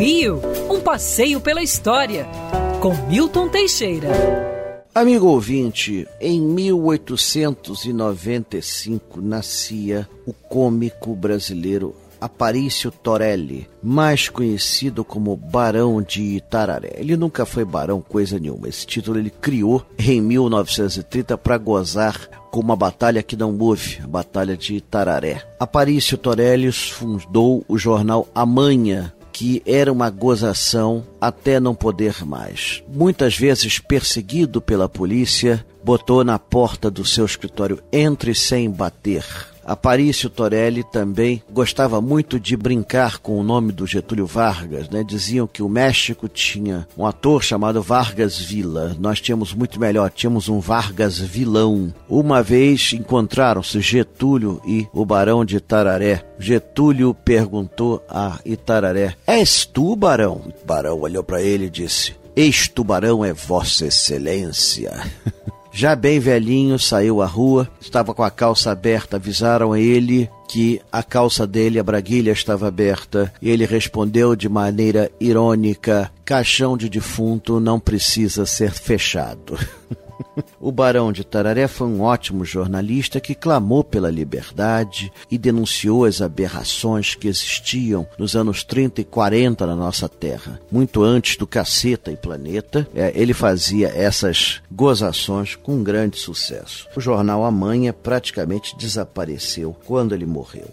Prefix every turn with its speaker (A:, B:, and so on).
A: Rio, um passeio pela história, com Milton Teixeira.
B: Amigo ouvinte, em 1895 nascia o cômico brasileiro Aparício Torelli, mais conhecido como Barão de Itararé. Ele nunca foi barão coisa nenhuma. Esse título ele criou em 1930 para gozar com uma batalha que não houve, a Batalha de Itararé. Aparício Torelli fundou o jornal Amanhã, que era uma gozação até não poder mais. Muitas vezes perseguido pela polícia, botou na porta do seu escritório entre sem bater Aparício Torelli também gostava muito de brincar com o nome do Getúlio Vargas, né? Diziam que o México tinha um ator chamado Vargas Villa. Nós tínhamos muito melhor, tínhamos um Vargas vilão. Uma vez encontraram-se Getúlio e o Barão de Itararé. Getúlio perguntou a Itararé: És tu, Barão? O Barão olhou para ele e disse: Este barão é Vossa Excelência. Já bem velhinho, saiu à rua, estava com a calça aberta, avisaram ele que a calça dele, a braguilha estava aberta, e ele respondeu de maneira irônica: caixão de defunto não precisa ser fechado. O Barão de Tararé foi um ótimo jornalista que clamou pela liberdade e denunciou as aberrações que existiam nos anos 30 e 40 na nossa terra. Muito antes do Caceta e Planeta, é, ele fazia essas gozações com grande sucesso. O jornal Amanhã praticamente desapareceu quando ele morreu.